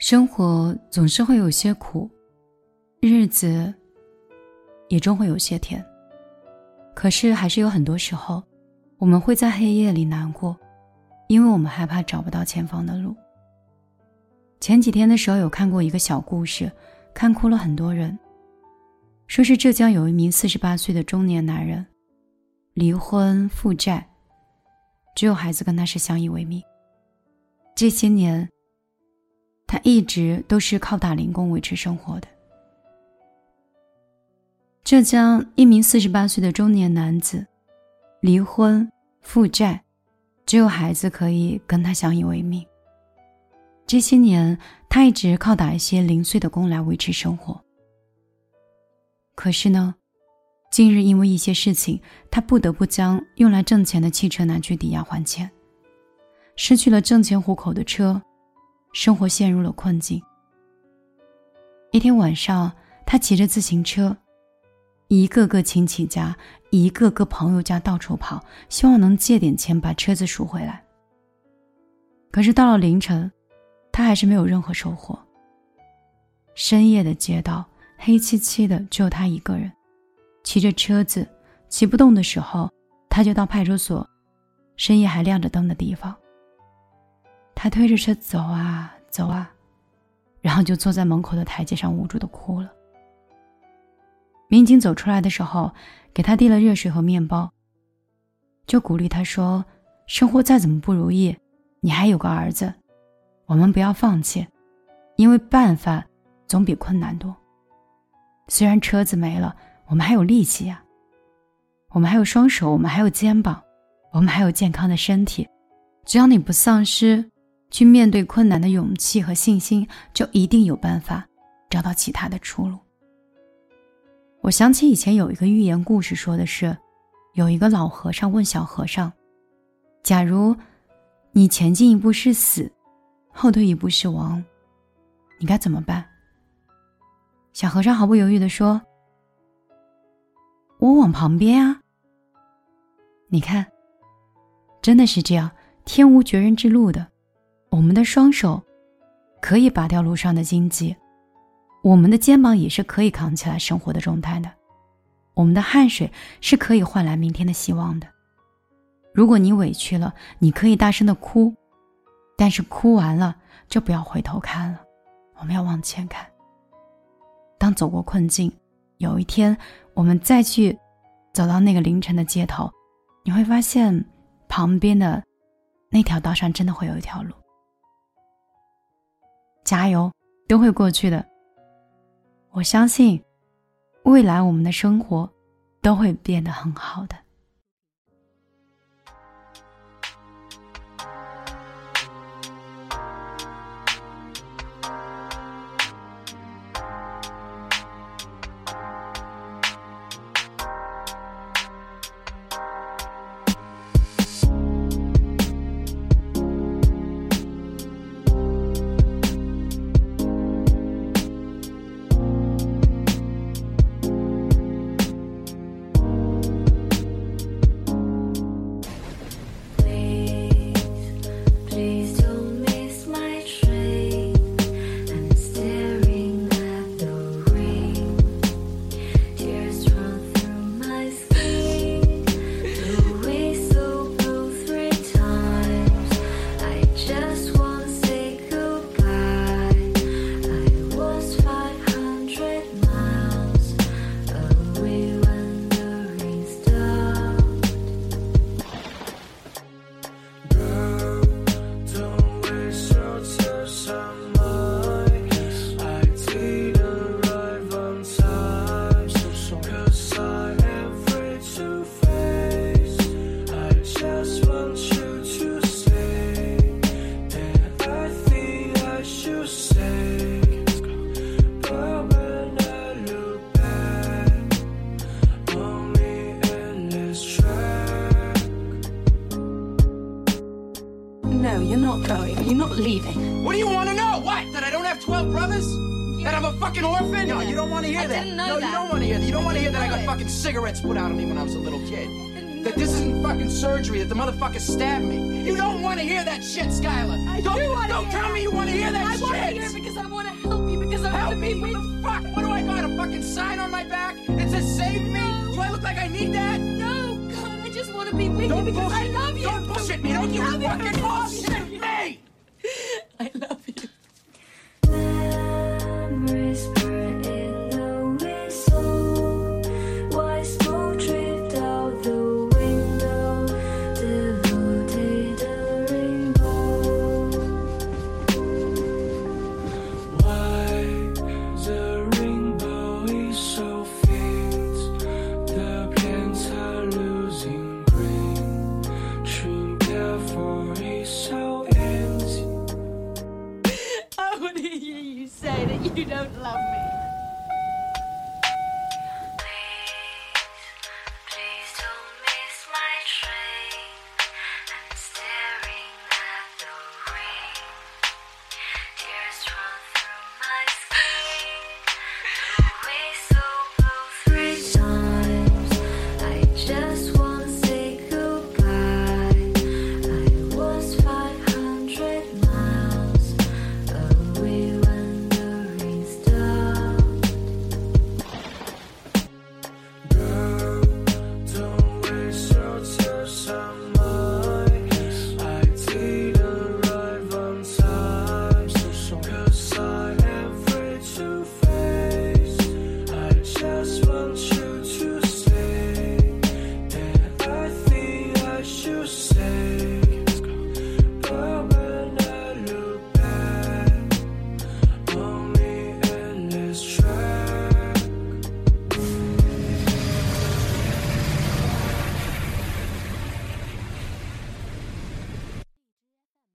生活总是会有些苦，日子也终会有些甜。可是，还是有很多时候，我们会在黑夜里难过，因为我们害怕找不到前方的路。前几天的时候，有看过一个小故事，看哭了很多人。说是浙江有一名四十八岁的中年男人，离婚负债，只有孩子跟他是相依为命。这些年。他一直都是靠打零工维持生活的。浙江一名四十八岁的中年男子，离婚负债，只有孩子可以跟他相依为命。这些年，他一直靠打一些零碎的工来维持生活。可是呢，近日因为一些事情，他不得不将用来挣钱的汽车拿去抵押还钱，失去了挣钱糊口的车。生活陷入了困境。一天晚上，他骑着自行车，一个个亲戚家、一个个朋友家到处跑，希望能借点钱把车子赎回来。可是到了凌晨，他还是没有任何收获。深夜的街道黑漆漆的，只有他一个人，骑着车子，骑不动的时候，他就到派出所，深夜还亮着灯的地方。他推着车走啊走啊，然后就坐在门口的台阶上无助的哭了。民警走出来的时候，给他递了热水和面包，就鼓励他说：“生活再怎么不如意，你还有个儿子，我们不要放弃，因为办法总比困难多。虽然车子没了，我们还有力气呀，我们还有双手，我们还有肩膀，我们还有健康的身体，只要你不丧失。”去面对困难的勇气和信心，就一定有办法找到其他的出路。我想起以前有一个寓言故事，说的是，有一个老和尚问小和尚：“假如你前进一步是死，后退一步是亡，你该怎么办？”小和尚毫不犹豫地说：“我往旁边啊。”你看，真的是这样，天无绝人之路的。我们的双手可以拔掉路上的荆棘，我们的肩膀也是可以扛起来生活的重担的，我们的汗水是可以换来明天的希望的。如果你委屈了，你可以大声的哭，但是哭完了就不要回头看了，我们要往前看。当走过困境，有一天我们再去走到那个凌晨的街头，你会发现旁边的那条道上真的会有一条路。加油，都会过去的。我相信，未来我们的生活都会变得很好的。Leaving. What do you want to know? What? That I don't have 12 brothers? That I'm a fucking orphan? No, you don't want to hear I that. Didn't know no, that. you don't want to hear that. You don't want to hear that I got it. fucking cigarettes put out on me when I was a little kid. That this isn't fucking surgery, that the motherfucker stabbed me. You don't want to hear that shit, Skylar. I don't do wanna don't hear tell me you want to hear that I want to hear that shit. I want to hear you because me? What the fuck? What do I got? A fucking sign on my back that says save me? Do I look like I need that? No, God, I just want to be with Don't you because I love you. Don't bullshit me. Don't you I fucking bullshit